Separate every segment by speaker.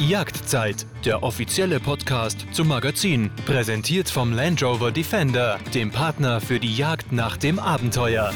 Speaker 1: Jagdzeit, der offizielle Podcast zum Magazin, präsentiert vom Land Rover Defender, dem Partner für die Jagd nach dem Abenteuer.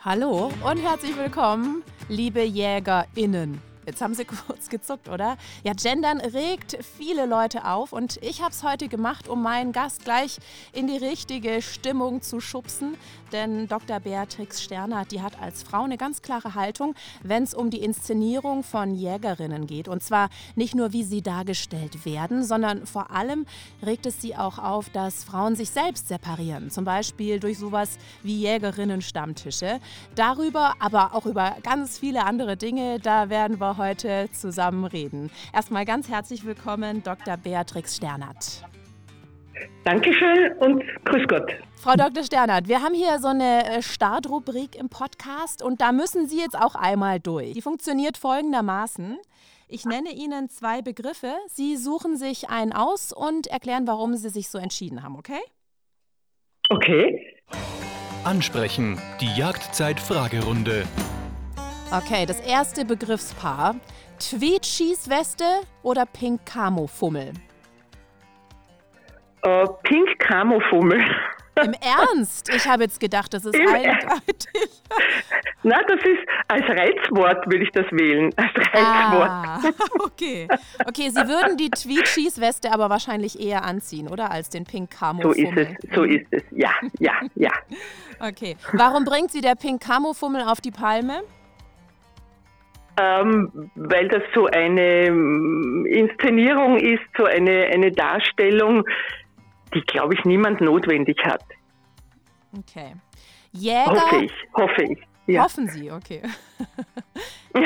Speaker 2: Hallo und herzlich willkommen, liebe JägerInnen. Jetzt haben Sie kurz gezuckt, oder? Ja, Gendern regt viele Leute auf und ich habe es heute gemacht, um meinen Gast gleich in die richtige Stimmung zu schubsen. Denn Dr. Beatrix Sternert, die hat als Frau eine ganz klare Haltung, wenn es um die Inszenierung von Jägerinnen geht. Und zwar nicht nur, wie sie dargestellt werden, sondern vor allem regt es sie auch auf, dass Frauen sich selbst separieren. Zum Beispiel durch sowas wie Jägerinnen-Stammtische. Darüber, aber auch über ganz viele andere Dinge, da werden wir heute zusammen reden. Erstmal ganz herzlich willkommen, Dr. Beatrix Sternert.
Speaker 3: Dankeschön und grüß Gott.
Speaker 2: Frau Dr. Sternert, wir haben hier so eine äh, Startrubrik im Podcast und da müssen Sie jetzt auch einmal durch. Die funktioniert folgendermaßen. Ich nenne Ihnen zwei Begriffe. Sie suchen sich einen aus und erklären, warum Sie sich so entschieden haben, okay?
Speaker 3: Okay.
Speaker 1: Ansprechen. Die Jagdzeit-Fragerunde.
Speaker 2: Okay, das erste Begriffspaar. Tweed-Schießweste oder Pink-Camo-Fummel?
Speaker 3: Äh, Pink Camo Fummel.
Speaker 2: Im Ernst? Ich habe jetzt gedacht, das ist eindeutig.
Speaker 3: Na, das ist als Reizwort würde ich das wählen. Als Reizwort.
Speaker 2: Ah, okay. Okay, Sie würden die Tweed-Schießweste aber wahrscheinlich eher anziehen, oder? Als den Pink Camo
Speaker 3: So ist es, so ist es. Ja, ja, ja.
Speaker 2: Okay. Warum bringt Sie der Pink Camo Fummel auf die Palme?
Speaker 3: Ähm, weil das so eine ähm, Inszenierung ist, so eine, eine Darstellung, die, glaube ich, niemand notwendig hat.
Speaker 2: Okay. Jäger.
Speaker 3: Hoffe ich, hoffe ich. Ja.
Speaker 2: Hoffen Sie, okay.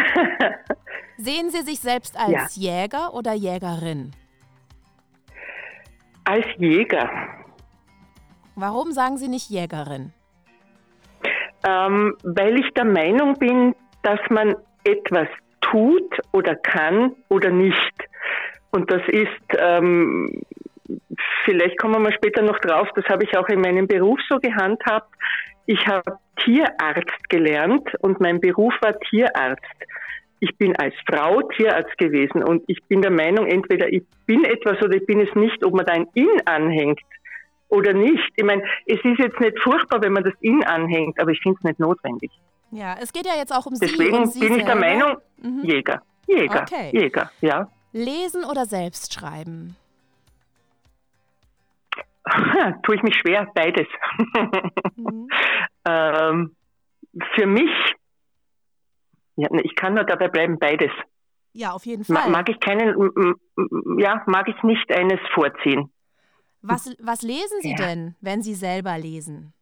Speaker 2: Sehen Sie sich selbst als Jäger oder Jägerin?
Speaker 3: Als Jäger.
Speaker 2: Warum sagen Sie nicht Jägerin?
Speaker 3: Ähm, weil ich der Meinung bin, dass man etwas tut oder kann oder nicht. Und das ist, ähm, vielleicht kommen wir mal später noch drauf, das habe ich auch in meinem Beruf so gehandhabt. Ich habe Tierarzt gelernt und mein Beruf war Tierarzt. Ich bin als Frau Tierarzt gewesen und ich bin der Meinung, entweder ich bin etwas oder ich bin es nicht, ob man da ein In anhängt oder nicht. Ich meine, es ist jetzt nicht furchtbar, wenn man das In anhängt, aber ich finde es nicht notwendig.
Speaker 2: Ja, es geht ja jetzt auch um
Speaker 3: Deswegen
Speaker 2: Sie Sie
Speaker 3: bin ich der. Meinung,
Speaker 2: Mhm.
Speaker 3: Jäger. Jäger.
Speaker 2: Okay.
Speaker 3: Jäger, ja.
Speaker 2: Lesen oder selbst schreiben?
Speaker 3: Tue ich mich schwer, beides.
Speaker 2: Mhm.
Speaker 3: ähm, für mich, ja, ne, ich kann nur dabei bleiben, beides.
Speaker 2: Ja, auf jeden Fall.
Speaker 3: mag ich keinen, ja, mag ich nicht eines vorziehen.
Speaker 2: Was, was lesen Sie
Speaker 3: Ja.
Speaker 2: denn, wenn Sie selber lesen?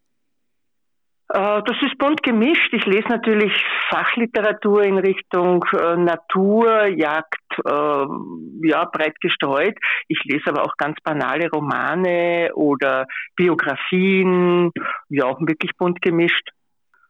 Speaker 3: Äh, das ist bunt gemischt. Ich lese natürlich Fachliteratur in Richtung äh, Natur, Jagd, äh, ja, breit gestreut. Ich lese aber auch ganz banale Romane oder Biografien, ja, wirklich bunt gemischt.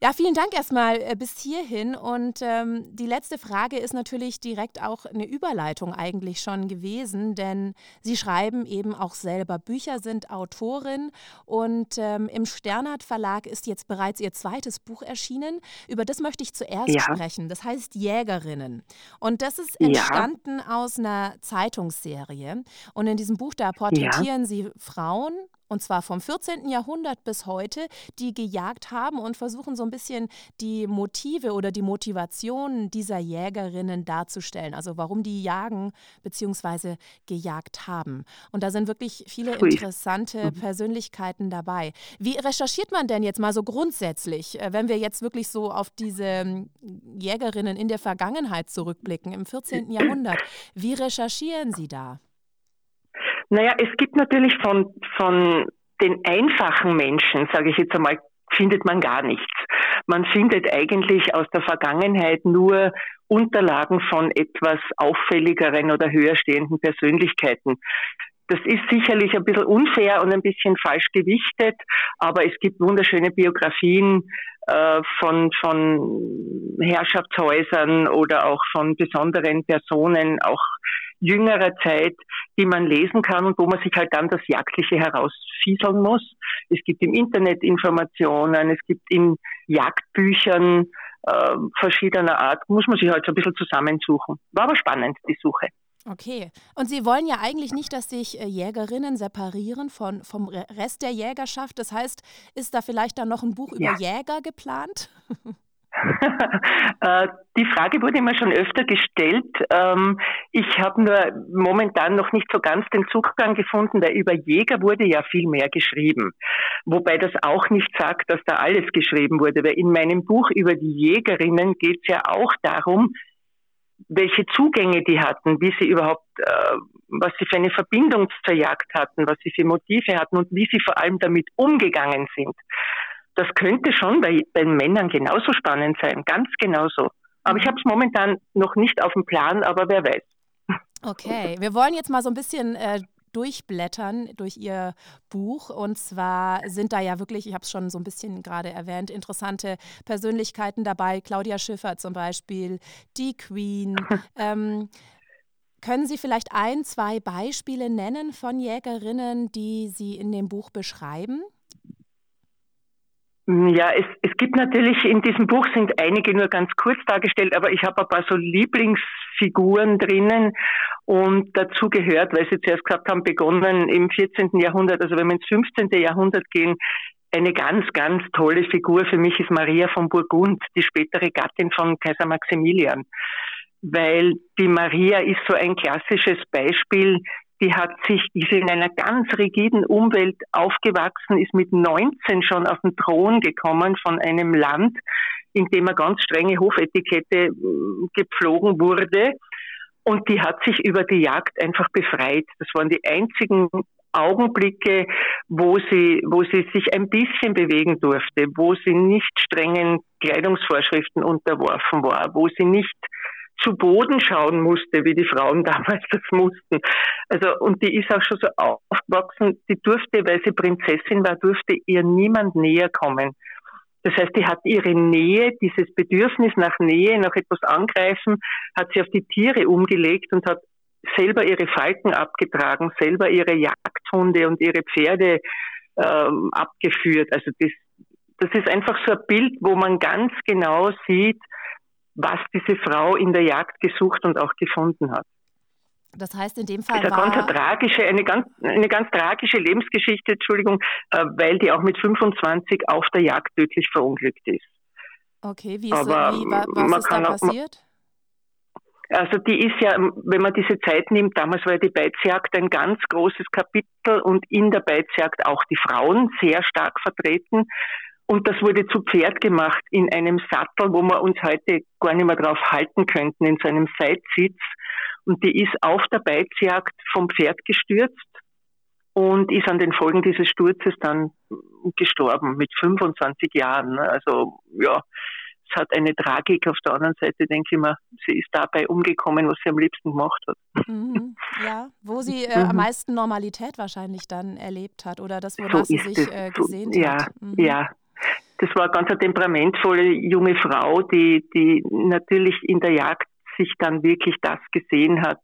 Speaker 2: Ja, vielen Dank erstmal äh, bis hierhin. Und ähm, die letzte Frage ist natürlich direkt auch eine Überleitung eigentlich schon gewesen, denn Sie schreiben eben auch selber Bücher, sind Autorin und ähm, im Sternert Verlag ist jetzt bereits Ihr zweites Buch erschienen. Über das möchte ich zuerst
Speaker 3: Ja.
Speaker 2: sprechen. Das heißt Jägerinnen. Und das ist
Speaker 3: Ja.
Speaker 2: entstanden aus einer Zeitungsserie. Und in diesem Buch, da porträtieren Sie Frauen, und zwar vom 14. Jahrhundert bis heute, die gejagt haben und versuchen so ein bisschen die Motive oder die Motivationen dieser Jägerinnen darzustellen. Also warum die jagen bzw. gejagt haben. Und da sind wirklich viele interessante Persönlichkeiten dabei. Wie recherchiert man denn jetzt mal so grundsätzlich, äh, wenn wir jetzt wirklich so auf diese ähm, Jägerinnen in der Vergangenheit zurückblicken, im 14. Jahrhundert? Wie recherchieren Sie da?
Speaker 3: Naja, es gibt natürlich von, von den einfachen Menschen, sage ich jetzt einmal, findet man gar nichts. Man findet eigentlich aus der Vergangenheit nur Unterlagen von etwas auffälligeren oder höher stehenden Persönlichkeiten. Das ist sicherlich ein bisschen unfair und ein bisschen falsch gewichtet, aber es gibt wunderschöne Biografien äh, von, von Herrschaftshäusern oder auch von besonderen Personen, auch jüngerer Zeit, die man lesen kann und wo man sich halt dann das Jagdliche herausfieseln muss. Es gibt im Internet Informationen, es gibt in Jagdbüchern äh, verschiedener Art, muss man sich halt so ein bisschen zusammensuchen. War aber spannend, die Suche.
Speaker 2: Okay. Und Sie wollen ja eigentlich nicht, dass sich äh, Jägerinnen separieren von, vom Rest der Jägerschaft. Das heißt, ist da vielleicht dann noch ein Buch ja. über Jäger geplant?
Speaker 3: Äh, die Frage wurde mir schon öfter gestellt. Ähm, ich habe nur momentan noch nicht so ganz den Zugang gefunden, weil über Jäger wurde ja viel mehr geschrieben. Wobei das auch nicht sagt, dass da alles geschrieben wurde, weil in meinem Buch über die Jägerinnen geht es ja auch darum, welche Zugänge die hatten, wie sie überhaupt, äh, was sie für eine Verbindung zur Jagd hatten, was sie für Motive hatten und wie sie vor allem damit umgegangen sind. Das könnte schon bei, bei Männern genauso spannend sein, ganz genauso. Aber ich habe es momentan noch nicht auf dem Plan, aber wer weiß.
Speaker 2: Okay, wir wollen jetzt mal so ein bisschen äh, durchblättern durch Ihr Buch. Und zwar sind da ja wirklich, ich habe es schon so ein bisschen gerade erwähnt, interessante Persönlichkeiten dabei. Claudia Schiffer zum Beispiel, die Queen. ähm, können Sie vielleicht ein, zwei Beispiele nennen von Jägerinnen, die Sie in dem Buch beschreiben?
Speaker 3: Ja, es, es gibt natürlich in diesem Buch sind einige nur ganz kurz dargestellt, aber ich habe ein paar so Lieblingsfiguren drinnen und dazu gehört, weil Sie zuerst gesagt haben, begonnen im 14. Jahrhundert, also wenn wir ins 15. Jahrhundert gehen, eine ganz, ganz tolle Figur für mich ist Maria von Burgund, die spätere Gattin von Kaiser Maximilian. Weil die Maria ist so ein klassisches Beispiel, die hat sich, die ist in einer ganz rigiden Umwelt aufgewachsen, ist mit 19 schon auf den Thron gekommen von einem Land, in dem eine ganz strenge Hofetikette mm, gepflogen wurde. Und die hat sich über die Jagd einfach befreit. Das waren die einzigen Augenblicke, wo sie, wo sie sich ein bisschen bewegen durfte, wo sie nicht strengen Kleidungsvorschriften unterworfen war, wo sie nicht zu Boden schauen musste, wie die Frauen damals das mussten. Also, und die ist auch schon so aufgewachsen, die durfte, weil sie Prinzessin war, durfte ihr niemand näher kommen. Das heißt, die hat ihre Nähe, dieses Bedürfnis nach Nähe, nach etwas angreifen, hat sie auf die Tiere umgelegt und hat selber ihre Falken abgetragen, selber ihre Jagdhunde und ihre Pferde ähm, abgeführt. Also das, das ist einfach so ein Bild, wo man ganz genau sieht, was diese Frau in der Jagd gesucht und auch gefunden hat.
Speaker 2: Das heißt, in dem Fall
Speaker 3: das ist eine ganz tragische, eine ganz, eine ganz tragische Lebensgeschichte, Entschuldigung, äh, weil die auch mit 25 auf der Jagd tödlich verunglückt ist.
Speaker 2: Okay, wie ist, Aber wie, was ist da passiert?
Speaker 3: Also die ist ja, wenn man diese Zeit nimmt, damals war ja die Beizjagd ein ganz großes Kapitel und in der Beizjagd auch die Frauen sehr stark vertreten. Und das wurde zu Pferd gemacht in einem Sattel, wo wir uns heute gar nicht mehr drauf halten könnten, in so einem Seitsitz. Und die ist auf der Beizjagd vom Pferd gestürzt und ist an den Folgen dieses Sturzes dann gestorben mit 25 Jahren. Also ja, es hat eine Tragik. Auf der anderen Seite denke ich mir, sie ist dabei umgekommen, was sie am liebsten gemacht hat.
Speaker 2: Mhm, ja, wo sie äh, mhm. am meisten Normalität wahrscheinlich dann erlebt hat oder das, wonach so sie sich äh, gesehen
Speaker 3: so,
Speaker 2: hat.
Speaker 3: Ja, mhm. ja, das war ganz eine temperamentvolle junge Frau, die, die natürlich in der Jagd sich dann wirklich das gesehen hat.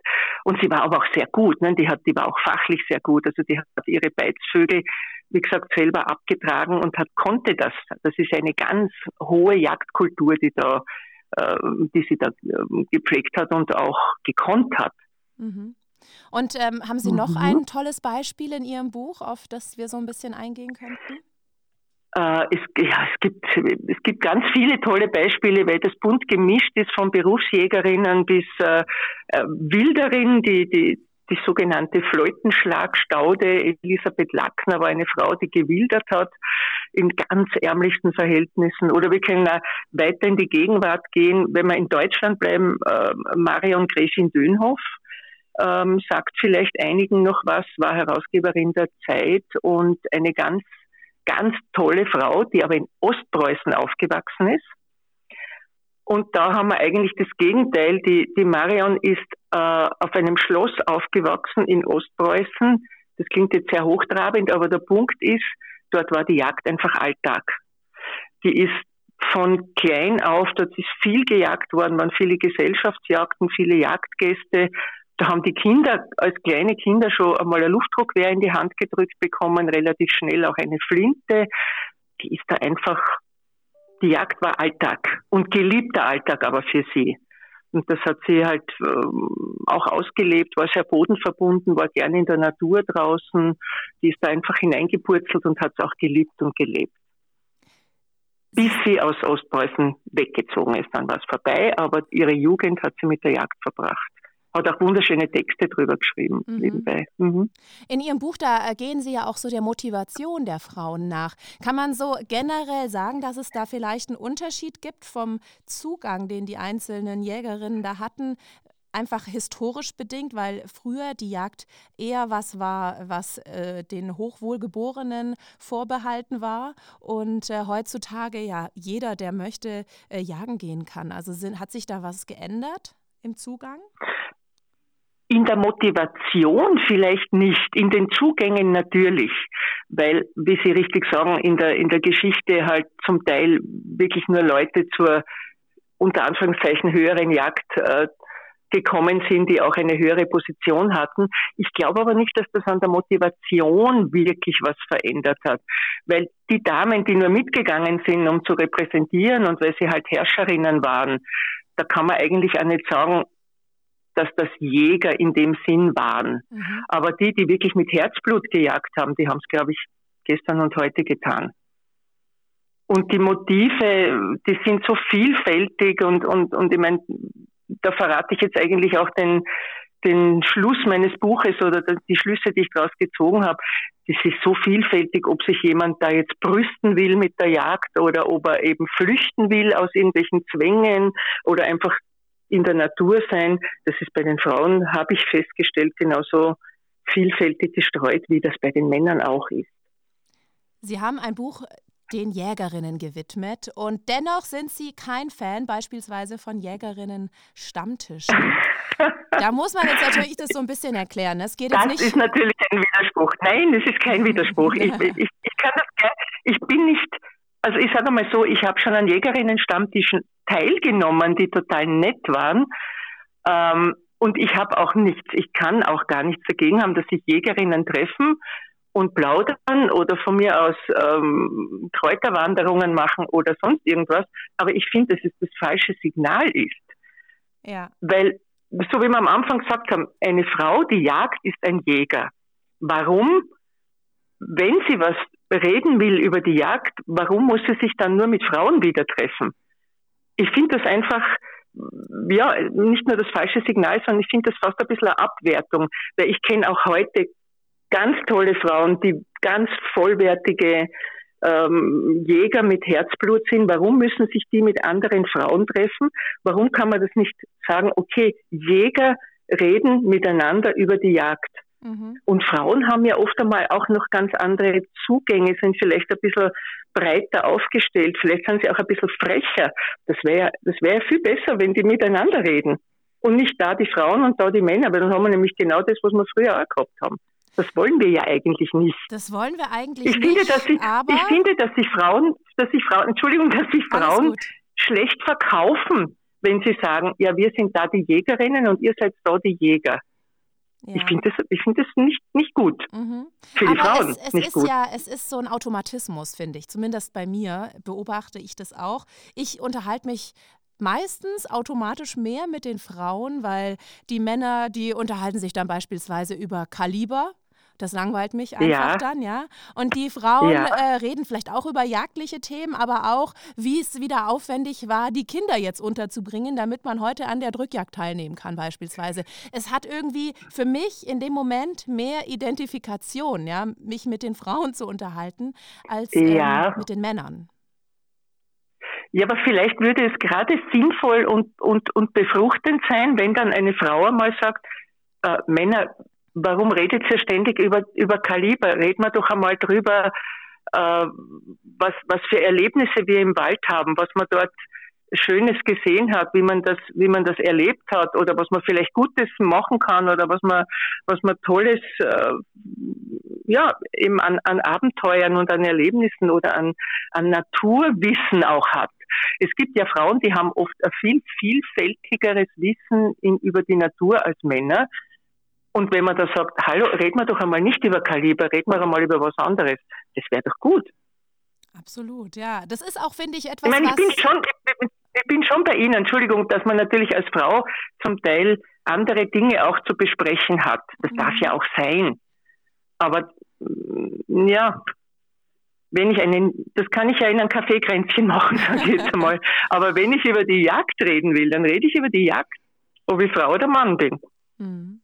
Speaker 3: Und sie war aber auch sehr gut, ne? die, hat, die war auch fachlich sehr gut. Also die hat ihre Beizvögel, wie gesagt, selber abgetragen und hat, konnte das. Das ist eine ganz hohe Jagdkultur, die da, äh, die sie da äh, gepflegt hat und auch gekonnt hat.
Speaker 2: Mhm. Und ähm, haben Sie noch mhm. ein tolles Beispiel in Ihrem Buch, auf das wir so ein bisschen eingehen könnten?
Speaker 3: Äh, es, ja, es, gibt, es gibt ganz viele tolle Beispiele, weil das bunt gemischt ist von Berufsjägerinnen bis äh, äh, Wilderinnen, die, die, die sogenannte Fleutenschlagstaude. Elisabeth Lackner war eine Frau, die gewildert hat in ganz ärmlichsten Verhältnissen. Oder wir können auch weiter in die Gegenwart gehen, wenn wir in Deutschland bleiben, äh, Marion Gräfin Dönhoff. Ähm, sagt vielleicht einigen noch was, war Herausgeberin der Zeit und eine ganz ganz tolle Frau, die aber in Ostpreußen aufgewachsen ist. Und da haben wir eigentlich das Gegenteil. Die, die Marion ist äh, auf einem Schloss aufgewachsen in Ostpreußen. Das klingt jetzt sehr hochtrabend, aber der Punkt ist, dort war die Jagd einfach Alltag. Die ist von klein auf, dort ist viel gejagt worden, waren viele Gesellschaftsjagden, viele Jagdgäste. Da haben die Kinder als kleine Kinder schon einmal ein Luftdruckwehr in die Hand gedrückt bekommen, relativ schnell auch eine Flinte. Die ist da einfach, die Jagd war Alltag und geliebter Alltag aber für sie. Und das hat sie halt ähm, auch ausgelebt, war sehr bodenverbunden, war gerne in der Natur draußen. Die ist da einfach hineingepurzelt und hat es auch geliebt und gelebt. Bis sie aus Ostpreußen weggezogen ist, dann war es vorbei, aber ihre Jugend hat sie mit der Jagd verbracht hat auch wunderschöne Texte drüber geschrieben mhm. nebenbei. Mhm.
Speaker 2: In Ihrem Buch, da gehen Sie ja auch so der Motivation der Frauen nach. Kann man so generell sagen, dass es da vielleicht einen Unterschied gibt vom Zugang, den die einzelnen Jägerinnen da hatten, einfach historisch bedingt, weil früher die Jagd eher was war, was äh, den Hochwohlgeborenen vorbehalten war und äh, heutzutage ja jeder, der möchte, äh, jagen gehen kann. Also sind, hat sich da was geändert im Zugang?
Speaker 3: In der Motivation vielleicht nicht, in den Zugängen natürlich, weil, wie Sie richtig sagen, in der, in der Geschichte halt zum Teil wirklich nur Leute zur unter Anführungszeichen höheren Jagd äh, gekommen sind, die auch eine höhere Position hatten. Ich glaube aber nicht, dass das an der Motivation wirklich was verändert hat, weil die Damen, die nur mitgegangen sind, um zu repräsentieren und weil sie halt Herrscherinnen waren, da kann man eigentlich auch nicht sagen, dass das Jäger in dem Sinn waren. Mhm. Aber die, die wirklich mit Herzblut gejagt haben, die haben es, glaube ich, gestern und heute getan. Und die Motive, die sind so vielfältig und, und, und ich meine, da verrate ich jetzt eigentlich auch den, den Schluss meines Buches oder die Schlüsse, die ich daraus gezogen habe. Das ist so vielfältig, ob sich jemand da jetzt brüsten will mit der Jagd oder ob er eben flüchten will aus irgendwelchen Zwängen oder einfach in der Natur sein, das ist bei den Frauen, habe ich festgestellt, genauso vielfältig gestreut, wie das bei den Männern auch ist.
Speaker 2: Sie haben ein Buch den Jägerinnen gewidmet und dennoch sind Sie kein Fan beispielsweise von Jägerinnen Stammtischen. da muss man jetzt natürlich das so ein bisschen erklären. Es geht
Speaker 3: das
Speaker 2: nicht
Speaker 3: ist natürlich ein Widerspruch. Nein, es ist kein Widerspruch. Ich, ich, ich das, ich bin nicht also ich sage mal so, ich habe schon an Jägerinnen-Stammtischen teilgenommen, die total nett waren. Ähm, und ich habe auch nichts, ich kann auch gar nichts dagegen haben, dass sich Jägerinnen treffen und plaudern oder von mir aus ähm, Kräuterwanderungen machen oder sonst irgendwas. Aber ich finde, dass es das falsche Signal ist. Ja. Weil, so wie wir am Anfang gesagt haben, eine Frau, die jagt, ist ein Jäger. Warum? Wenn sie was reden will über die Jagd, warum muss sie sich dann nur mit Frauen wieder treffen? Ich finde das einfach, ja, nicht nur das falsche Signal, sondern ich finde das fast ein bisschen eine Abwertung, weil ich kenne auch heute ganz tolle Frauen, die ganz vollwertige ähm, Jäger mit Herzblut sind. Warum müssen sich die mit anderen Frauen treffen? Warum kann man das nicht sagen, okay, Jäger reden miteinander über die Jagd? Mhm. Und Frauen haben ja oft einmal auch noch ganz andere Zugänge, sind vielleicht ein bisschen breiter aufgestellt, vielleicht sind sie auch ein bisschen frecher. Das wäre das wäre viel besser, wenn die miteinander reden. Und nicht da die Frauen und da die Männer, weil dann haben wir nämlich genau das, was wir früher auch gehabt haben. Das wollen wir ja eigentlich nicht.
Speaker 2: Das wollen wir eigentlich
Speaker 3: ich
Speaker 2: nicht.
Speaker 3: Finde, dass ich,
Speaker 2: aber
Speaker 3: ich finde, dass sich Frauen, dass sich Frauen, Entschuldigung, dass sich Frauen schlecht verkaufen, wenn sie sagen, ja, wir sind da die Jägerinnen und ihr seid da die Jäger. Ja. Ich finde das, ich find das nicht, nicht gut. Mhm. Für die
Speaker 2: Aber
Speaker 3: Frauen.
Speaker 2: Es, es
Speaker 3: nicht
Speaker 2: ist
Speaker 3: gut.
Speaker 2: ja, es ist so ein Automatismus, finde ich. Zumindest bei mir beobachte ich das auch. Ich unterhalte mich meistens automatisch mehr mit den Frauen, weil die Männer, die unterhalten sich dann beispielsweise über Kaliber, das langweilt mich einfach ja. dann, ja. Und die Frauen ja. äh, reden vielleicht auch über jagdliche Themen, aber auch, wie es wieder aufwendig war, die Kinder jetzt unterzubringen, damit man heute an der Drückjagd teilnehmen kann, beispielsweise. Es hat irgendwie für mich in dem Moment mehr Identifikation, ja, mich mit den Frauen zu unterhalten, als ähm, ja. mit den Männern.
Speaker 3: Ja, aber vielleicht würde es gerade sinnvoll und, und, und befruchtend sein, wenn dann eine Frau einmal sagt, äh, Männer, warum redet ihr ständig über, über Kaliber? Reden wir doch einmal drüber, äh, was, was für Erlebnisse wir im Wald haben, was man dort Schönes gesehen hat, wie man das, wie man das erlebt hat oder was man vielleicht Gutes machen kann oder was man, was man Tolles, äh, ja, eben an, an Abenteuern und an Erlebnissen oder an, an Naturwissen auch hat. Es gibt ja Frauen, die haben oft ein viel vielfältigeres Wissen in, über die Natur als Männer. Und wenn man da sagt, hallo, reden wir doch einmal nicht über Kaliber, reden wir einmal über was anderes, das wäre doch gut.
Speaker 2: Absolut, ja. Das ist auch, finde ich, etwas.
Speaker 3: Ich meine, ich bin schon, ich bin schon bei Ihnen, Entschuldigung, dass man natürlich als Frau zum Teil andere Dinge auch zu besprechen hat. Das mhm. darf ja auch sein. Aber mm, ja, wenn ich einen, das kann ich ja in ein Kaffeekränzchen machen, sage ich jetzt einmal. Aber wenn ich über die Jagd reden will, dann rede ich über die Jagd, ob ich Frau oder Mann bin. Mhm.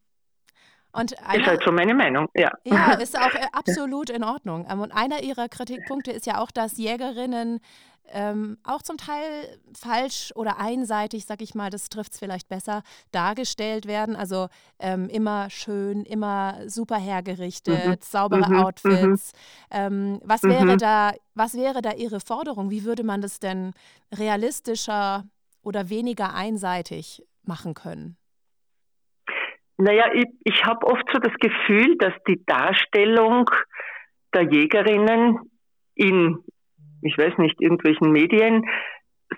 Speaker 3: Und einer, ist halt so meine Meinung, ja.
Speaker 2: Ja, ist auch äh, absolut in Ordnung. Ähm, und einer ihrer Kritikpunkte ist ja auch, dass Jägerinnen ähm, auch zum Teil falsch oder einseitig, sag ich mal, das trifft es vielleicht besser, dargestellt werden. Also ähm, immer schön, immer super hergerichtet, mhm. saubere mhm. Outfits. Mhm. Ähm, was wäre mhm. da, was wäre da Ihre Forderung? Wie würde man das denn realistischer oder weniger einseitig machen können?
Speaker 3: Naja, ich, ich habe oft so das Gefühl, dass die Darstellung der Jägerinnen in, ich weiß nicht, irgendwelchen Medien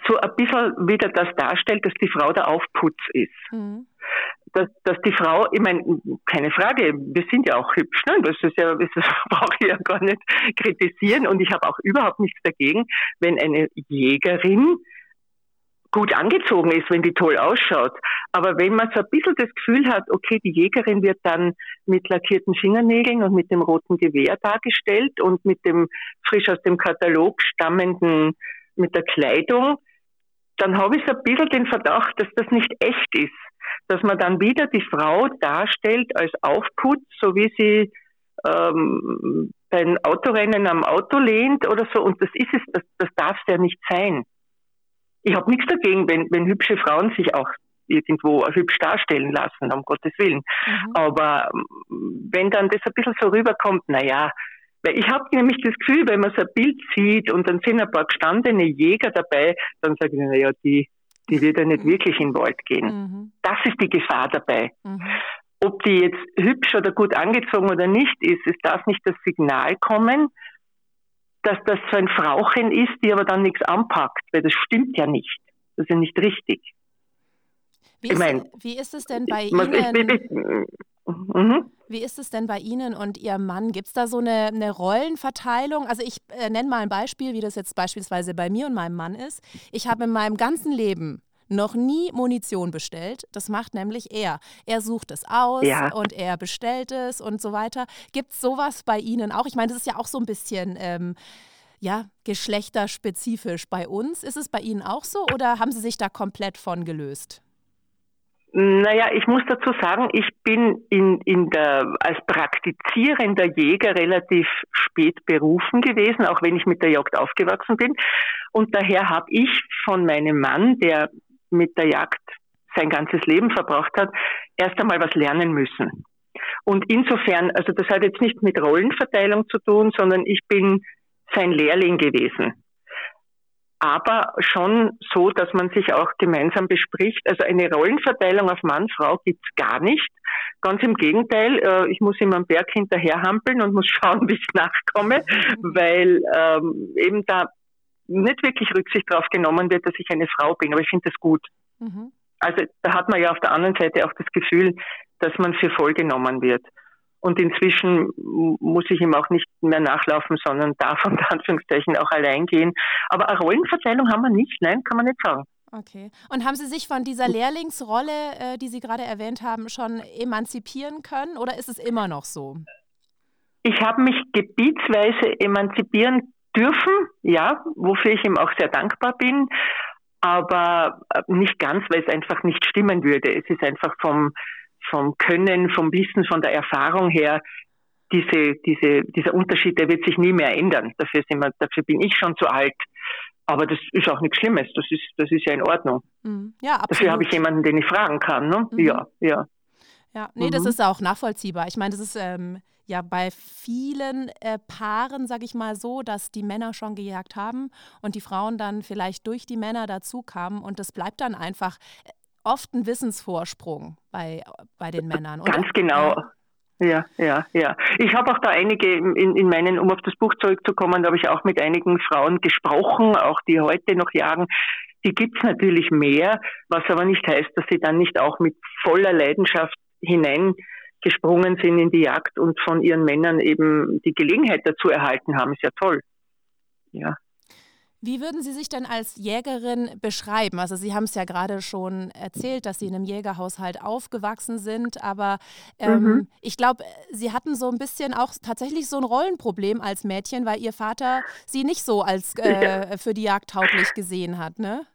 Speaker 3: so ein bisschen wieder das darstellt, dass die Frau der Aufputz ist. Mhm. Dass, dass die Frau, ich meine, keine Frage, wir sind ja auch hübsch, ne? das ist ja, das brauche ich ja gar nicht kritisieren und ich habe auch überhaupt nichts dagegen, wenn eine Jägerin gut angezogen ist, wenn die toll ausschaut. Aber wenn man so ein bisschen das Gefühl hat, okay, die Jägerin wird dann mit lackierten Fingernägeln und mit dem roten Gewehr dargestellt und mit dem frisch aus dem Katalog stammenden, mit der Kleidung, dann habe ich so ein bisschen den Verdacht, dass das nicht echt ist. Dass man dann wieder die Frau darstellt als Aufputz, so wie sie ähm, beim Autorennen am Auto lehnt oder so. Und das ist es, das, das darf es ja nicht sein ich habe nichts dagegen, wenn, wenn hübsche Frauen sich auch irgendwo hübsch darstellen lassen, um Gottes Willen. Mhm. Aber ähm, wenn dann das ein bisschen so rüberkommt, naja, weil ich habe nämlich das Gefühl, wenn man so ein Bild sieht und dann sind ein paar gestandene Jäger dabei, dann sage ich, naja, die, die wird ja nicht wirklich in den Wald gehen. Mhm. Das ist die Gefahr dabei. Mhm. Ob die jetzt hübsch oder gut angezogen oder nicht ist, es darf nicht das Signal kommen, dass das so ein Frauchen ist, die aber dann nichts anpackt, weil das stimmt ja nicht. Das ist ja nicht richtig.
Speaker 2: Wie, ich ist, mein, wie ist es denn bei Ihnen? Ich, ich, mhm. Wie ist es denn bei Ihnen und Ihrem Mann? Gibt es da so eine, eine, Rollenverteilung? Also ich äh, nenne mal ein Beispiel, wie das jetzt beispielsweise bei mir und meinem Mann ist. Ich habe in meinem ganzen Leben noch nie Munition bestellt. Das macht nämlich er. Er sucht es aus ja. und er bestellt es und so weiter. Gibt es sowas bei Ihnen auch? Ich meine, das ist ja auch so ein bisschen. Ähm, ja, geschlechterspezifisch bei uns. Ist es bei Ihnen auch so oder haben Sie sich da komplett von gelöst?
Speaker 3: Naja, ich muss dazu sagen, ich bin in, in der, als praktizierender Jäger relativ spät berufen gewesen, auch wenn ich mit der Jagd aufgewachsen bin. Und daher habe ich von meinem Mann, der mit der Jagd sein ganzes Leben verbracht hat, erst einmal was lernen müssen. Und insofern, also das hat jetzt nicht mit Rollenverteilung zu tun, sondern ich bin sein Lehrling gewesen. Aber schon so, dass man sich auch gemeinsam bespricht. Also eine Rollenverteilung auf Mann, Frau gibt's gar nicht. Ganz im Gegenteil, äh, ich muss ihm am Berg hinterherhampeln und muss schauen, wie ich nachkomme, weil ähm, eben da nicht wirklich Rücksicht darauf genommen wird, dass ich eine Frau bin, aber ich finde das gut. Mhm. Also da hat man ja auf der anderen Seite auch das Gefühl, dass man für voll genommen wird. Und inzwischen muss ich ihm auch nicht mehr nachlaufen, sondern darf unter Anführungszeichen auch allein gehen. Aber eine Rollenverteilung haben wir nicht, nein, kann man nicht sagen.
Speaker 2: Okay. Und haben Sie sich von dieser Lehrlingsrolle, äh, die Sie gerade erwähnt haben, schon emanzipieren können oder ist es immer noch so?
Speaker 3: Ich habe mich gebietsweise emanzipieren dürfen, ja, wofür ich ihm auch sehr dankbar bin, aber äh, nicht ganz, weil es einfach nicht stimmen würde. Es ist einfach vom, vom Können, vom Wissen, von der Erfahrung her, diese, diese, dieser Unterschied, der wird sich nie mehr ändern. Dafür, sind wir, dafür bin ich schon zu alt. Aber das ist auch nichts Schlimmes. Das ist, das ist ja in Ordnung. Mhm. Ja, absolut. Dafür habe ich jemanden, den ich fragen kann. Ne? Mhm. Ja, ja.
Speaker 2: Ja, nee, mhm. das ist auch nachvollziehbar. Ich meine, das ist ähm, ja bei vielen äh, Paaren, sage ich mal so, dass die Männer schon gejagt haben und die Frauen dann vielleicht durch die Männer dazu kamen und das bleibt dann einfach äh, oft ein Wissensvorsprung bei, bei den Männern.
Speaker 3: Oder? Ganz genau. Ja, ja, ja. Ich habe auch da einige in, in meinen, um auf das Buch zurückzukommen, da habe ich auch mit einigen Frauen gesprochen, auch die heute noch jagen. Die gibt es natürlich mehr, was aber nicht heißt, dass sie dann nicht auch mit voller Leidenschaft hinein gesprungen sind in die Jagd und von ihren Männern eben die Gelegenheit dazu erhalten haben, ist ja toll. ja.
Speaker 2: Wie würden Sie sich denn als Jägerin beschreiben? Also Sie haben es ja gerade schon erzählt, dass Sie in einem Jägerhaushalt aufgewachsen sind, aber ähm, mhm. ich glaube, Sie hatten so ein bisschen auch tatsächlich so ein Rollenproblem als Mädchen, weil Ihr Vater Sie nicht so als äh, für die Jagd tauglich gesehen hat, ne?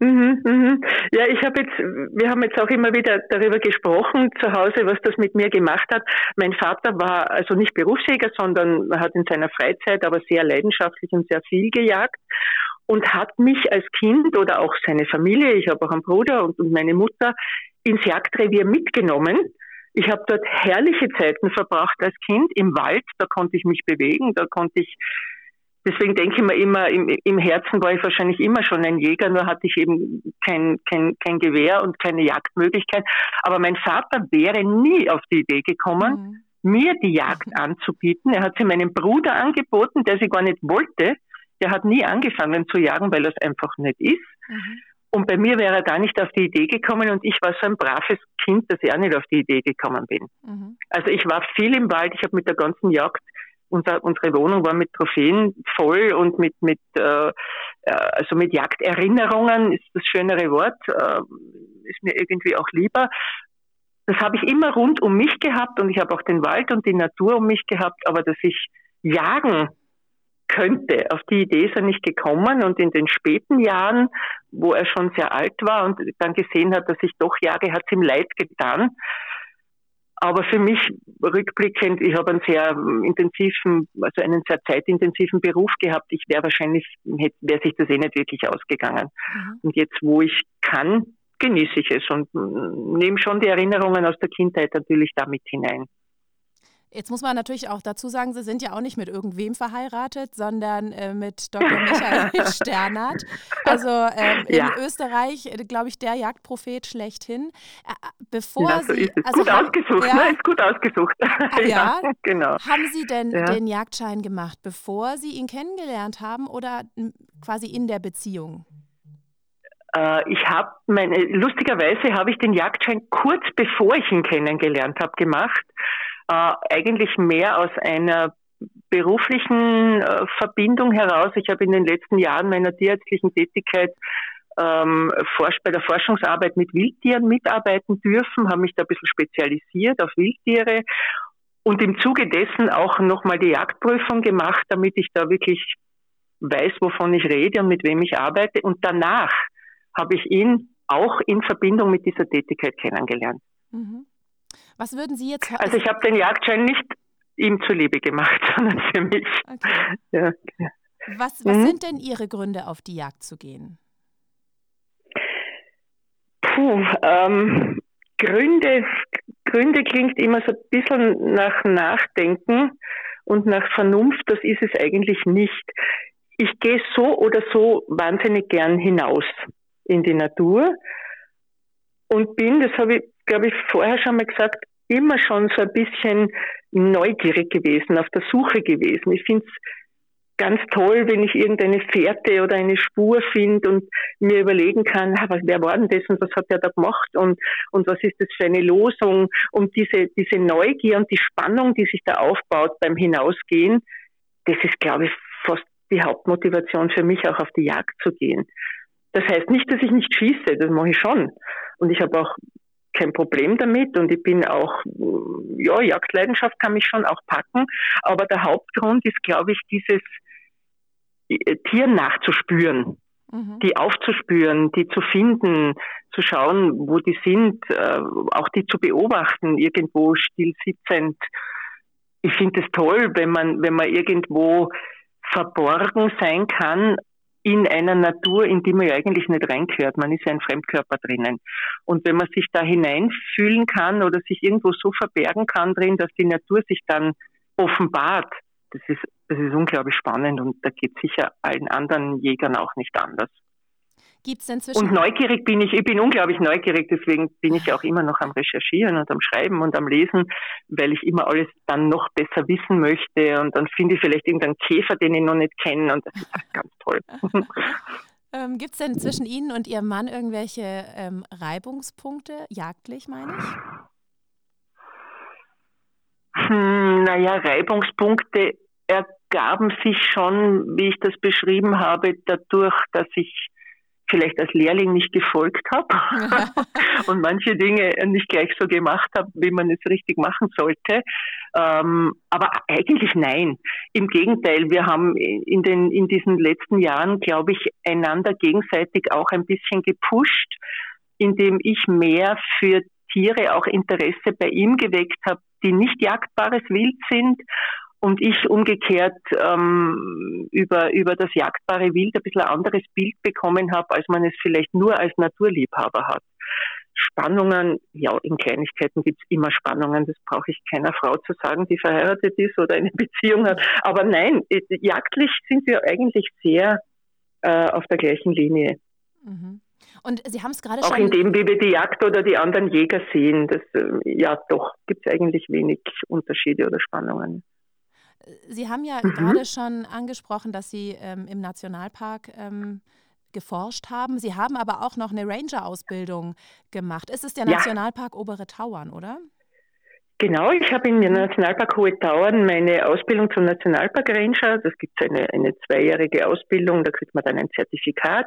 Speaker 3: Mhm, mhm. Ja, ich habe jetzt, wir haben jetzt auch immer wieder darüber gesprochen zu Hause, was das mit mir gemacht hat. Mein Vater war also nicht Berufsjäger, sondern hat in seiner Freizeit aber sehr leidenschaftlich und sehr viel gejagt und hat mich als Kind oder auch seine Familie, ich habe auch einen Bruder und, und meine Mutter, ins Jagdrevier mitgenommen. Ich habe dort herrliche Zeiten verbracht als Kind im Wald, da konnte ich mich bewegen, da konnte ich Deswegen denke ich mir immer, im, im, Herzen war ich wahrscheinlich immer schon ein Jäger, nur hatte ich eben kein, kein, kein Gewehr und keine Jagdmöglichkeit. Aber mein Vater wäre nie auf die Idee gekommen, mhm. mir die Jagd anzubieten. Er hat sie meinem Bruder angeboten, der sie gar nicht wollte. Der hat nie angefangen zu jagen, weil das einfach nicht ist. Mhm. Und bei mir wäre er da nicht auf die Idee gekommen und ich war so ein braves Kind, dass ich auch nicht auf die Idee gekommen bin. Mhm. Also ich war viel im Wald, ich habe mit der ganzen Jagd unser, unsere Wohnung war mit Trophäen voll und mit, mit, äh, äh, also mit Jagderinnerungen ist das schönere Wort, äh, ist mir irgendwie auch lieber. Das habe ich immer rund um mich gehabt und ich habe auch den Wald und die Natur um mich gehabt, aber dass ich jagen könnte, auf die Idee ist er nicht gekommen und in den späten Jahren, wo er schon sehr alt war und dann gesehen hat, dass ich doch jage, hat es ihm leid getan aber für mich rückblickend, ich habe einen sehr intensiven, also einen sehr zeitintensiven Beruf gehabt. Ich wäre wahrscheinlich, wäre sich das eh nicht wirklich ausgegangen. Mhm. Und jetzt, wo ich kann, genieße ich es und nehme schon die Erinnerungen aus der Kindheit natürlich damit hinein.
Speaker 2: Jetzt muss man natürlich auch dazu sagen, Sie sind ja auch nicht mit irgendwem verheiratet, sondern äh, mit Dr. Michael Sternert. Also ähm, ja. in Österreich, äh, glaube ich, der Jagdprophet schlechthin. Äh, bevor
Speaker 3: ja,
Speaker 2: so Sie,
Speaker 3: also gut haben, ausgesucht, ja, ne? ist gut ausgesucht.
Speaker 2: Ah, ja, genau. Haben Sie denn den Jagdschein gemacht, bevor Sie ihn kennengelernt haben oder quasi in der Beziehung?
Speaker 3: Äh, ich habe meine, lustigerweise habe ich den Jagdschein kurz bevor ich ihn kennengelernt habe gemacht äh, eigentlich mehr aus einer beruflichen äh, Verbindung heraus. Ich habe in den letzten Jahren meiner tierärztlichen Tätigkeit ähm, bei der Forschungsarbeit mit Wildtieren mitarbeiten dürfen, habe mich da ein bisschen spezialisiert auf Wildtiere und im Zuge dessen auch nochmal die Jagdprüfung gemacht, damit ich da wirklich weiß, wovon ich rede und mit wem ich arbeite. Und danach habe ich ihn auch in Verbindung mit dieser Tätigkeit kennengelernt. Mhm.
Speaker 2: Was würden Sie jetzt...
Speaker 3: Also ich habe den Jagdschein nicht ihm zuliebe gemacht, sondern für mich. Okay. Ja.
Speaker 2: Was, was mhm. sind denn Ihre Gründe, auf die Jagd zu gehen?
Speaker 3: Puh, ähm, Gründe, Gründe klingt immer so ein bisschen nach Nachdenken und nach Vernunft, das ist es eigentlich nicht. Ich gehe so oder so wahnsinnig gern hinaus in die Natur und bin, das habe ich, glaube ich, vorher schon mal gesagt, immer schon so ein bisschen neugierig gewesen, auf der Suche gewesen. Ich finde es ganz toll, wenn ich irgendeine Fährte oder eine Spur finde und mir überlegen kann, wer war denn das und was hat der da gemacht und, und was ist das für eine Losung und diese, diese Neugier und die Spannung, die sich da aufbaut beim Hinausgehen, das ist, glaube ich, fast die Hauptmotivation für mich, auch auf die Jagd zu gehen. Das heißt nicht, dass ich nicht schieße, das mache ich schon. Und ich habe auch kein Problem damit und ich bin auch, ja, Jagdleidenschaft kann mich schon auch packen, aber der Hauptgrund ist, glaube ich, dieses äh, Tieren nachzuspüren, mhm. die aufzuspüren, die zu finden, zu schauen, wo die sind, äh, auch die zu beobachten, irgendwo still sitzend. Ich finde es toll, wenn man, wenn man irgendwo verborgen sein kann, in einer Natur, in die man ja eigentlich nicht reingehört. Man ist ja ein Fremdkörper drinnen. Und wenn man sich da hineinfühlen kann oder sich irgendwo so verbergen kann drin, dass die Natur sich dann offenbart, das ist, das ist unglaublich spannend und da geht sicher allen anderen Jägern auch nicht anders.
Speaker 2: Gibt's denn zwischen
Speaker 3: und neugierig bin ich, ich bin unglaublich neugierig, deswegen bin ich auch immer noch am Recherchieren und am Schreiben und am Lesen, weil ich immer alles dann noch besser wissen möchte und dann finde ich vielleicht irgendeinen Käfer, den ich noch nicht kenne und das ist ganz toll.
Speaker 2: ähm, Gibt es denn zwischen Ihnen und Ihrem Mann irgendwelche ähm, Reibungspunkte, jagdlich meine ich?
Speaker 3: Hm, naja, Reibungspunkte ergaben sich schon, wie ich das beschrieben habe, dadurch, dass ich vielleicht als Lehrling nicht gefolgt habe und manche Dinge nicht gleich so gemacht habe, wie man es richtig machen sollte. Ähm, aber eigentlich nein. Im Gegenteil, wir haben in, den, in diesen letzten Jahren, glaube ich, einander gegenseitig auch ein bisschen gepusht, indem ich mehr für Tiere auch Interesse bei ihm geweckt habe, die nicht jagdbares Wild sind und ich umgekehrt ähm, über, über das jagdbare Wild ein bisschen ein anderes Bild bekommen habe, als man es vielleicht nur als Naturliebhaber hat. Spannungen, ja, in Kleinigkeiten gibt es immer Spannungen, das brauche ich keiner Frau zu sagen, die verheiratet ist oder eine Beziehung hat. Aber nein, äh, jagdlich sind wir eigentlich sehr äh, auf der gleichen Linie.
Speaker 2: Mhm. Und Sie haben es gerade
Speaker 3: schon. Auch in dem, wie wir die Jagd oder die anderen Jäger sehen, das, äh, ja, doch, gibt es eigentlich wenig Unterschiede oder Spannungen.
Speaker 2: Sie haben ja mhm. gerade schon angesprochen, dass Sie ähm, im Nationalpark ähm, geforscht haben. Sie haben aber auch noch eine Ranger-Ausbildung gemacht. Ist es der ja. Nationalpark Obere Tauern, oder?
Speaker 3: Genau, ich habe im Nationalpark Hohe Tauern meine Ausbildung zum Nationalpark Ranger. Das gibt eine, eine zweijährige Ausbildung, da kriegt man dann ein Zertifikat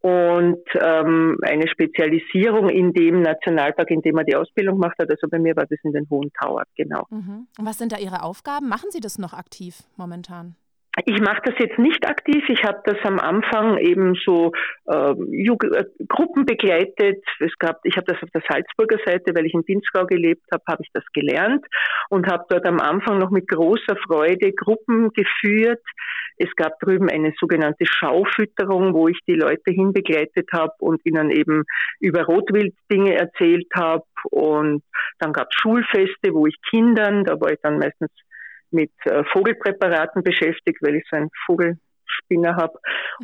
Speaker 3: und ähm, eine Spezialisierung in dem Nationalpark, in dem man die Ausbildung gemacht hat. Also bei mir war das in den Hohen Tauern, genau.
Speaker 2: Mhm. Und was sind da Ihre Aufgaben? Machen Sie das noch aktiv momentan?
Speaker 3: Ich mache das jetzt nicht aktiv. Ich habe das am Anfang eben so äh, äh, Gruppen begleitet. Es gab, ich habe das auf der Salzburger Seite, weil ich in Pinzgau gelebt habe, habe ich das gelernt und habe dort am Anfang noch mit großer Freude Gruppen geführt. Es gab drüben eine sogenannte Schaufütterung, wo ich die Leute hinbegleitet habe und ihnen eben über Rotwild Dinge erzählt habe. Und dann gab es Schulfeste, wo ich Kindern, da war ich dann meistens mit äh, Vogelpräparaten beschäftigt, weil ich so einen Vogelspinner habe.